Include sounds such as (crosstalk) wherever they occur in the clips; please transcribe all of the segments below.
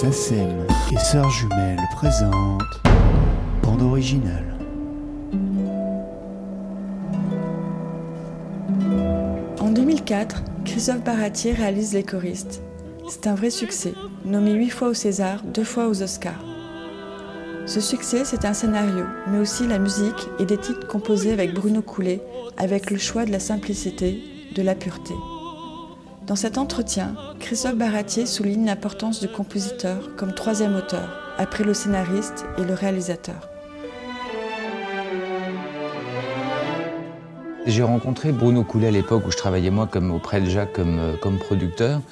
SACEM et Sœurs Jumelles présentent Bande originale. En 2004, Christophe Baratier réalise Les choristes. C'est un vrai succès, nommé huit fois au César, deux fois aux Oscars. Ce succès, c'est un scénario, mais aussi la musique et des titres composés avec Bruno Coulet, avec le choix de la simplicité, de la pureté. Dans cet entretien, Christophe Baratier souligne l'importance du compositeur comme troisième auteur, après le scénariste et le réalisateur. J'ai rencontré Bruno Coulet à l'époque où je travaillais moi auprès de Jacques comme, euh, comme producteur,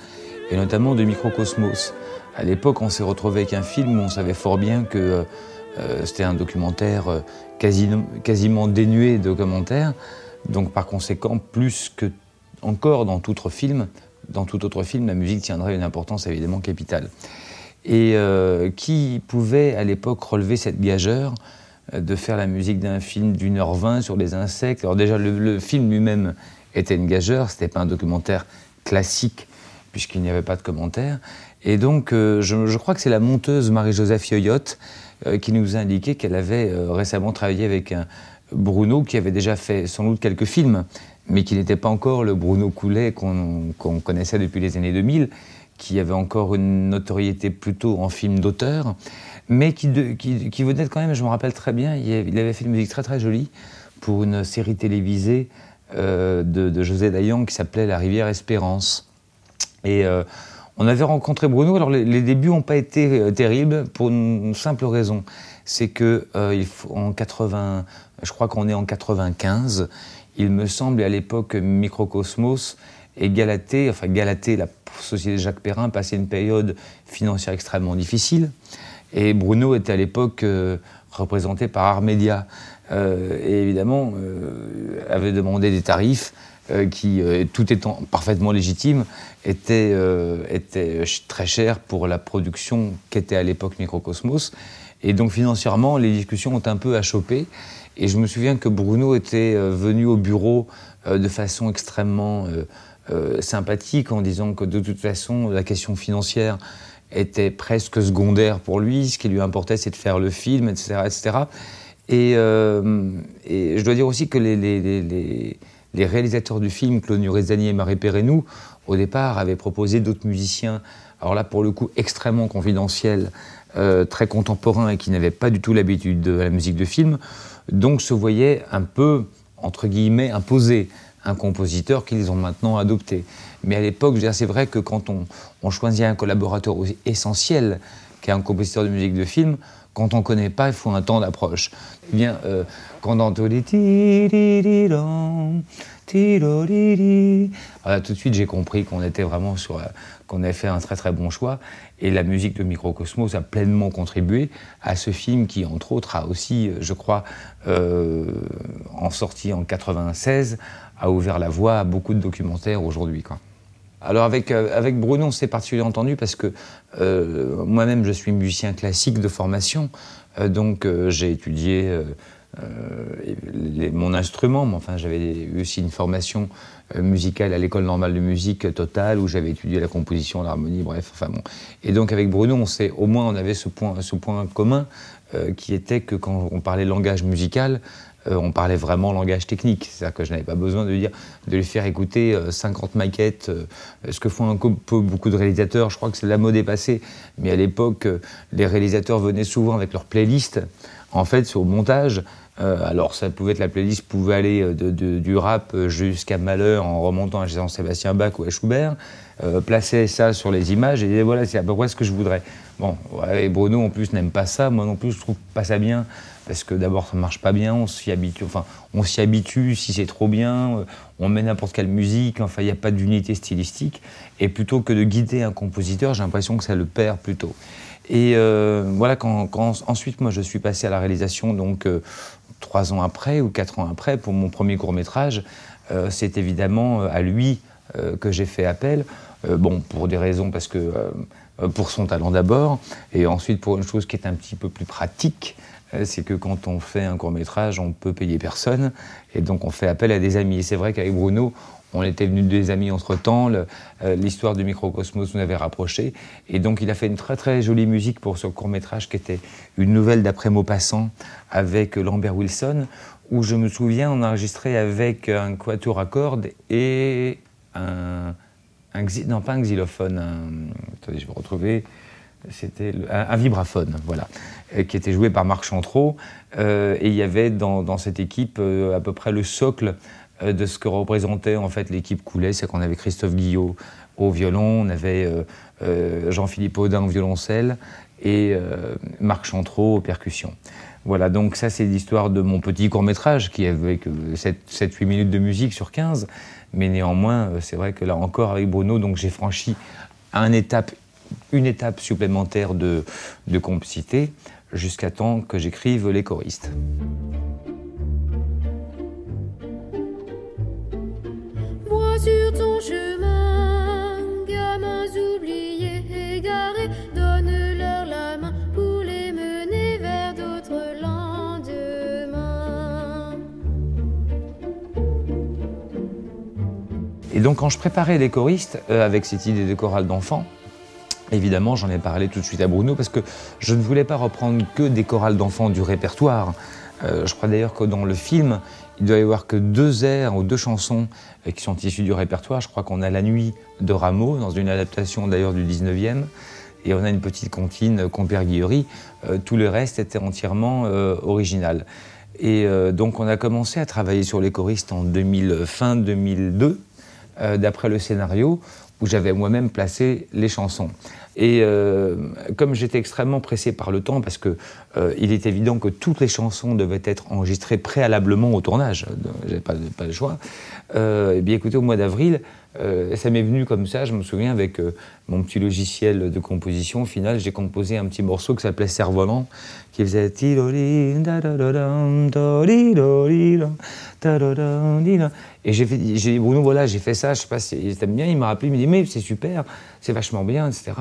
et notamment de Microcosmos. À l'époque, on s'est retrouvé avec un film où on savait fort bien que euh, euh, c'était un documentaire quasi, quasiment dénué de commentaires. Donc, par conséquent, plus que encore dans tout autre film, dans tout autre film, la musique tiendrait une importance évidemment capitale. Et euh, qui pouvait à l'époque relever cette gageure euh, de faire la musique d'un film d'une heure vingt sur les insectes? Alors déjà, le, film lui-même était une gageure, c'était pas un documentaire classique puisqu'il n'y avait pas de commentaires. Et donc, euh, je, crois que c'est la monteuse Marie-Joseph Yoyotte qui nous a indiqué qu'elle avait récemment travaillé avec un Bruno qui avait déjà fait sans doute quelques films, mais qui n'était pas encore le Bruno Coulet qu'on qu connaissait depuis les années 2000, qui avait encore une notoriété plutôt en film d'auteur, mais qui, de, qui, venait quand même, je me rappelle très bien, il avait fait une musique très très jolie pour une série télévisée euh, de, José Dayan qui s'appelait La rivière Espérance. Et euh, on avait rencontré Bruno. Alors les, débuts n'ont pas été euh, terribles pour une simple raison, c'est que il faut, en 80, je crois qu'on est en 95. Il me semble, à l'époque, Microcosmos et Galaté, enfin Galaté, la société Jacques Perrin, passait une période financière extrêmement difficile. Et Bruno était à l'époque euh, représenté par Armédia. Euh, et évidemment, euh, avait demandé des tarifs qui, tout étant parfaitement légitime, étaient, étaient très chers pour la production qu'était à l'époque Microcosmos. Et donc financièrement, les discussions ont un peu achoppé. Et je me souviens que Bruno était euh, venu au bureau euh, de façon extrêmement euh, sympathique en disant que de toute façon, la question financière était presque secondaire pour lui. Ce qui lui importait, c'est de faire le film, etc. etc. Et, je dois dire aussi que les, réalisateurs du film, Claude Nurizani et Marie Perrenou, au départ, avaient proposé d'autres musiciens, alors là, pour le coup, extrêmement confidentiels, euh, très contemporains et qui n'avaient pas du tout l'habitude de la musique de film, donc se voyaient un peu, entre guillemets, imposer un compositeur qu'ils ont maintenant adopté. Mais à l'époque, c'est vrai que quand on, on, choisit un collaborateur aussi essentiel qu'est un compositeur de musique de film, quand on ne connaît pas, il faut un temps d'approche. Eh bien, euh, quand on entend les voilà, tout de suite, j'ai compris qu'on était vraiment sur, qu'on avait fait un très très bon choix. Et la musique de Microcosmos a pleinement contribué à ce film qui, entre autres, a aussi, je crois, euh, en sortie en 96, a ouvert la voie à beaucoup de documentaires aujourd'hui. Alors avec, euh, avec Bruno, on s'est particulièrement entendu parce que euh, moi-même, je suis musicien classique de formation, euh, donc j'ai étudié les, mon instrument, mais enfin j'avais eu aussi une formation musicale à l'école normale de musique totale où j'avais étudié la composition, l'harmonie, bref. Enfin bon. Et donc avec Bruno, on sait, au moins on avait ce point, ce point commun qui était que quand on parlait langage musical, euh, on parlait vraiment langage technique. C'est-à-dire que je n'avais pas besoin de, dire, de lui faire écouter euh, 50 maquettes, euh, ce que font beaucoup de réalisateurs. Je crois que c'est la mode est passée, mais à l'époque, les réalisateurs venaient souvent avec leur playlist. En fait, sur le montage, euh, alors ça pouvait être la playlist pouvait aller de, du rap jusqu'à Malheur en remontant à Jean-Sébastien Bach ou à Schubert, euh, placer ça sur les images et voilà c'est à peu près ce que je voudrais. Bon, et Bruno en plus n'aime pas ça, moi non plus je trouve pas ça bien parce que d'abord ça marche pas bien, on s'y habitue, enfin on s'y habitue si c'est trop bien, euh, on met n'importe quelle musique, enfin il n'y a pas d'unité stylistique et plutôt que de guider un compositeur, j'ai l'impression que ça le perd plutôt. Et euh, voilà quand, ensuite moi je suis passé à la réalisation donc euh, trois ans après ou quatre ans après pour mon premier court métrage, euh, c'est évidemment à lui que j'ai fait appel. bon pour des raisons parce que pour son talent d'abord et ensuite pour une chose qui est un petit peu plus pratique c'est que quand on fait un court métrage, on peut payer personne, et donc on fait appel à des amis. Et c'est vrai qu'avec Bruno, on était venus des amis entre-temps, l'histoire du microcosmos nous avait rapprochés. Et donc il a fait une très très jolie musique pour ce court-métrage qui était une nouvelle d'après Maupassant avec Lambert Wilson, où je me souviens, on a enregistré avec un quatuor à cordes et un, non pas un xylophone, attendez, je vais retrouver, c'était un, vibraphone, voilà, euh, qui était joué par Marc Chantreau. Euh, et il y avait dans, cette équipe euh, à peu près le socle de ce que représentait en fait l'équipe Coulet, c'est qu'on avait Christophe Guillot au violon, on avait Jean-Philippe Audin au violoncelle et Marc Chantreau aux percussions. Voilà, donc ça c'est l'histoire de mon petit court-métrage qui avait que 7-8 minutes de musique sur 15, mais néanmoins c'est vrai que là encore avec Bruno, donc j'ai franchi un étape une étape supplémentaire de, de complicité jusqu'à temps que j'écrive les choristes. Sur ton chemin, gamins oubliés, égarés, donne-leur la main pour les mener vers d'autres lendemains. Et donc quand je préparais les choristes, euh, avec cette idée de chorale d'enfants, Évidemment, j'en ai parlé tout de suite à Bruno parce que je ne voulais pas reprendre que des chorales d'enfants du répertoire. Euh, je crois d'ailleurs que dans le film, il doit y avoir que deux airs ou deux chansons euh, qui sont issues du répertoire. Je crois qu'on a La Nuit de Rameau, dans une adaptation d'ailleurs du 19e, et on a une petite comptine euh, Compère Guillery. tout le reste était entièrement original. Et donc on a commencé à travailler sur les choristes en 2000, fin 2002, d'après le scénario où j'avais moi-même placé les chansons. Et euh, comme j'étais extrêmement pressé par le temps, parce que euh, il est évident que toutes les chansons devaient être enregistrées préalablement au tournage, j'avais pas, pas le choix. Euh, et bien écoutez, au mois d'avril, euh, ça m'est venu comme ça, je me souviens, avec euh, mon petit logiciel de composition. Au final, j'ai composé un petit morceau qui s'appelait Cerf-Volant, qui faisait. Et j'ai dit, Bruno, voilà, j'ai fait ça, je sais pas si t'aime bien. Il m'a rappelé, il m'a dit, mais c'est super, c'est vachement bien, etc.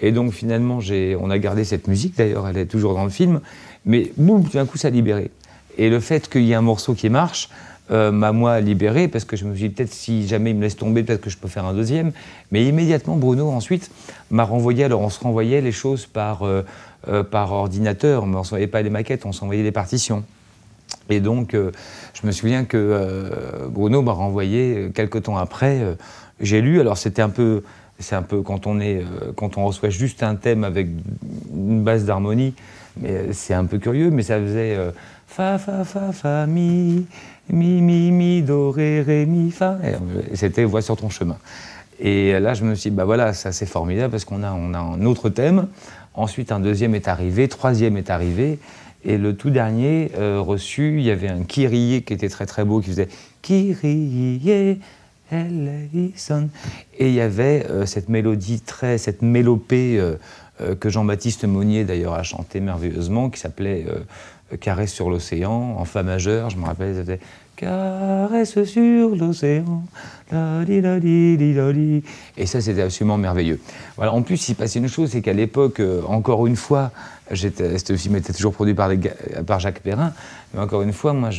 Et donc finalement, on a gardé cette musique, d'ailleurs, elle est toujours dans le film. Mais boum, tout d'un coup, ça a libéré. Et le fait qu'il y ait un morceau qui marche, euh, m'a moi libéré parce que je me suis dit peut-être si jamais il me laisse tomber, peut-être que je peux faire un deuxième. Mais immédiatement, Bruno ensuite m'a renvoyé. Alors on se renvoyait les choses par, euh, euh, par ordinateur, on ne s'envoyait pas les maquettes, on s'envoyait des partitions. Et donc je me souviens que Bruno m'a renvoyé quelques temps après. J'ai lu, alors c'était un peu. C'est un peu quand on, est, quand on reçoit juste un thème avec une base d'harmonie, mais c'est un peu curieux, mais ça faisait fa fa fa fa mi mi, mi, mi, do, ré, ré, mi, fa. C'était Voix sur ton chemin. Et là, je me suis dit, bah voilà, ça c'est formidable parce qu'on a, on a un autre thème. Ensuite, un deuxième est arrivé, troisième est arrivé. Et le tout dernier euh, reçu, il y avait un Kyrie qui était très très beau, qui faisait Kyrie, Ellison. Et il y avait euh, cette mélodie très, cette mélopée euh, que Jean-Baptiste Monnier d'ailleurs a chanté merveilleusement, qui s'appelait Caresse sur l'océan, en fa majeur, je me rappelle, c'était Caresse sur l'océan, et ça c'était absolument merveilleux. Voilà, en plus, il passait une chose, c'est qu'à l'époque, euh, encore une fois, ce film était toujours produit par, Jacques Perrin, mais encore une fois, moi,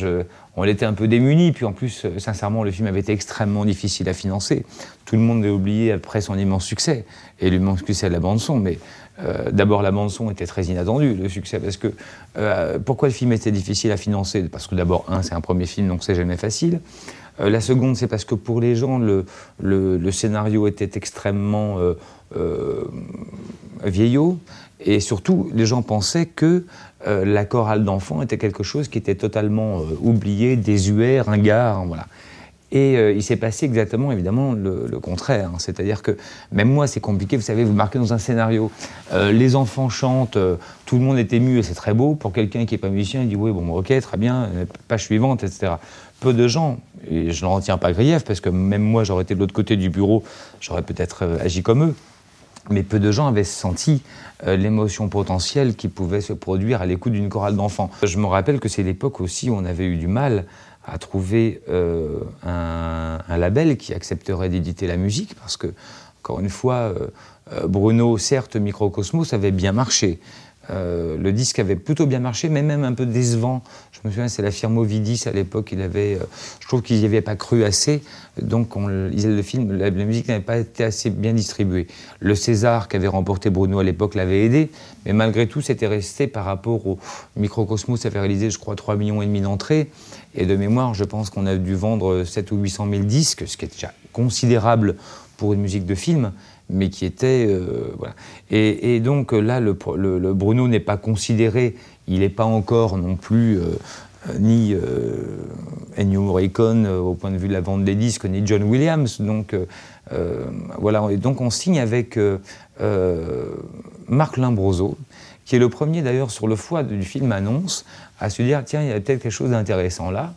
on était un peu démunis, puis en plus, euh, sincèrement, le film avait été extrêmement difficile à financer. Tout le monde l'a oublié après son immense succès, et l'immense succès de la bande-son, mais euh, d'abord, la bande-son était très inattendue, le succès, parce que euh, pourquoi le film était difficile à financer? Parce que d'abord, un, c'est un premier film, donc c'est jamais facile. Euh, la seconde, c'est parce que pour les gens, le, le, scénario était extrêmement vieillot, et surtout, les gens pensaient que la chorale d'enfants était quelque chose qui était totalement oublié, désuet, ringard, voilà. Et euh, il s'est passé exactement, évidemment, le, contraire. Hein. C'est-à-dire que même moi, c'est compliqué. Vous savez, vous marquez dans un scénario, euh, les enfants chantent, euh, tout le monde est ému et c'est très beau. Pour quelqu'un qui n'est pas musicien, il dit oui, bon, ok, très bien, page suivante, etc. Peu de gens, et je n'en retiens pas grief, parce que même moi, j'aurais été de l'autre côté du bureau, j'aurais peut-être agi comme eux. Mais peu de gens avaient senti l'émotion potentielle qui pouvait se produire à l'écoute d'une chorale d'enfants. Je me rappelle que c'est l'époque aussi où on avait eu du mal à trouver euh, un, label qui accepterait d'éditer la musique, parce que, encore une fois, euh, euh, Bruno, certes, Microcosmos avait bien marché. Euh, le disque avait plutôt bien marché, mais même un peu décevant. Je me souviens, c'est la firme Ovidis à l'époque, il avait, je trouve qu'ils n'y avaient pas cru assez, donc on, le film, la, musique n'avait pas été assez bien distribuée. Le César qu'avait remporté Bruno à l'époque l'avait aidé, mais malgré tout, c'était resté par rapport au Microcosmos, avait réalisé, je crois, 3 millions d'entrées, et de mémoire, je pense qu'on a dû vendre 7 ou 800 000 disques, ce qui est déjà considérable pour une musique de film mais qui était. Euh, voilà. et, donc là, le, Bruno n'est pas considéré, il n'est pas encore non plus euh, ni euh, Ennio Morricone au point de vue de la vente des disques, ni John Williams. Donc voilà, donc on signe avec Marc Limbroso, qui est le premier d'ailleurs sur le foie du film Annonce, à se dire tiens, il y a peut-être quelque chose d'intéressant là,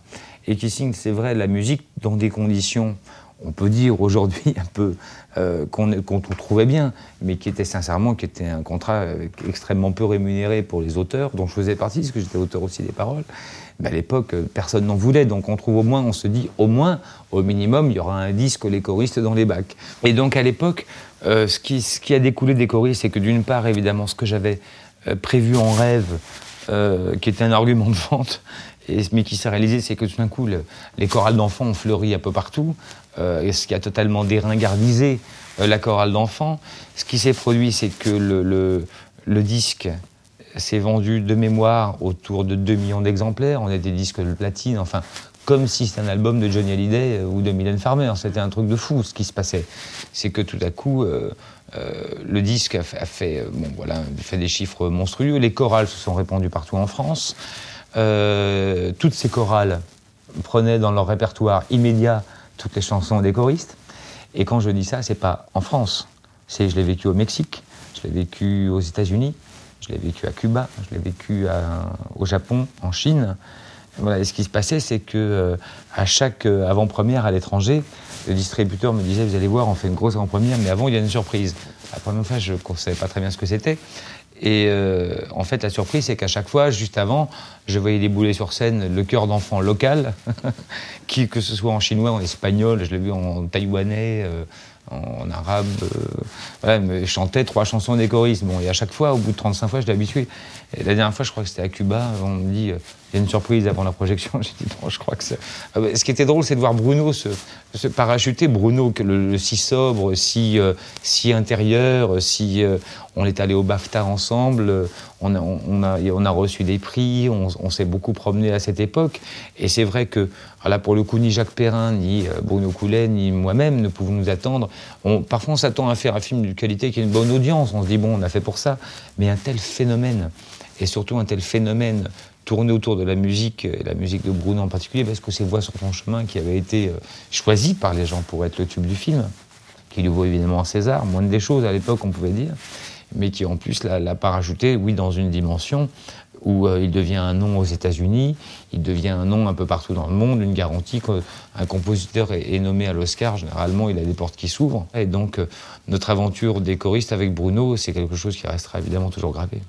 et qui signe, c'est vrai, la musique dans des conditions on peut dire aujourd'hui (laughs) un peu euh, qu'on trouvait bien, mais qui était sincèrement qui était un contrat extrêmement peu rémunéré pour les auteurs, dont je faisais partie, parce que j'étais auteur aussi des paroles. Mais à l'époque, personne n'en voulait, donc on trouve au moins, on se dit au moins, au minimum, il y aura un disque les choristes dans les bacs. Et donc à l'époque, euh, ce, qui, ce, qui, a découlé des choristes, c'est que d'une part, évidemment, ce que j'avais euh, prévu en rêve, qui était un argument de vente, mais qui s'est réalisé, c'est que tout d'un coup, les chorales d'enfants ont fleuri un peu partout, euh, ce qui a totalement déringardisé euh, la chorale d'enfants. Ce qui s'est produit, c'est que le, disque s'est vendu de mémoire autour de 2 millions d'exemplaires. On a des disques de platine, enfin, comme si c'était un album de Johnny Hallyday euh, ou de Mylène Farmer. C'était un truc de fou ce qui se passait. C'est que tout à coup, le disque a fait, bon, voilà, fait des chiffres monstrueux. Les chorales se sont répandues partout en France. Euh, toutes ces chorales prenaient dans leur répertoire immédiat toutes les chansons des choristes. Et quand je dis ça, c'est pas en France. C'est je l'ai vécu au Mexique, je l'ai vécu aux États-Unis, je l'ai vécu à Cuba, je l'ai vécu au Japon, en Chine. Voilà, et ce qui se passait, c'est que euh, à chaque euh, avant-première à l'étranger, le distributeur me disait Vous allez voir, on fait une grosse avant-première, mais avant, il y a une surprise. La première fois, je ne savais pas très bien ce que c'était. Et euh, en fait, la surprise, c'est qu'à chaque fois, juste avant, je voyais débouler sur scène le chœur d'enfant local, (laughs) qui, que ce soit en chinois, en espagnol, je l'ai vu en taïwanais, euh, en arabe, euh, trois chansons des choristes. Bon, et à chaque fois, au bout de 35 fois, je l'ai habitué. Et la dernière fois, je crois que c'était à Cuba, on me dit a une surprise avant la projection. (laughs) J'ai dit non, je crois que c'est. Ah ce qui était drôle, c'est de voir Bruno se, parachuter. Bruno, le, si sobre, si, euh, si intérieur, si euh, on est allé au BAFTA ensemble, on a, on a, on a reçu des prix, on, s'est beaucoup promené à cette époque. Et c'est vrai que, là, pour le coup, ni Jacques Perrin, ni euh, Bruno Coulet, ni moi-même ne pouvons nous attendre. Parfois, on s'attend à faire un film de qualité qui a une bonne audience. On se dit bon, on a fait pour ça. Mais un tel phénomène, et surtout un tel phénomène tourner autour de la musique, et la musique de Bruno en particulier, parce que c'est Voix sur ton chemin qui avait été euh, choisi par les gens pour être le tube du film, qui lui vaut évidemment un César, moins des choses à l'époque on pouvait dire, mais qui en plus l'a parajouté, oui, dans une dimension où euh, il devient un nom aux États-Unis, il devient un nom un peu partout dans le monde, une garantie qu'un compositeur est, nommé à l'Oscar, généralement il a des portes qui s'ouvrent. Et donc euh, notre aventure des choristes avec Bruno, c'est quelque chose qui restera évidemment toujours gravé.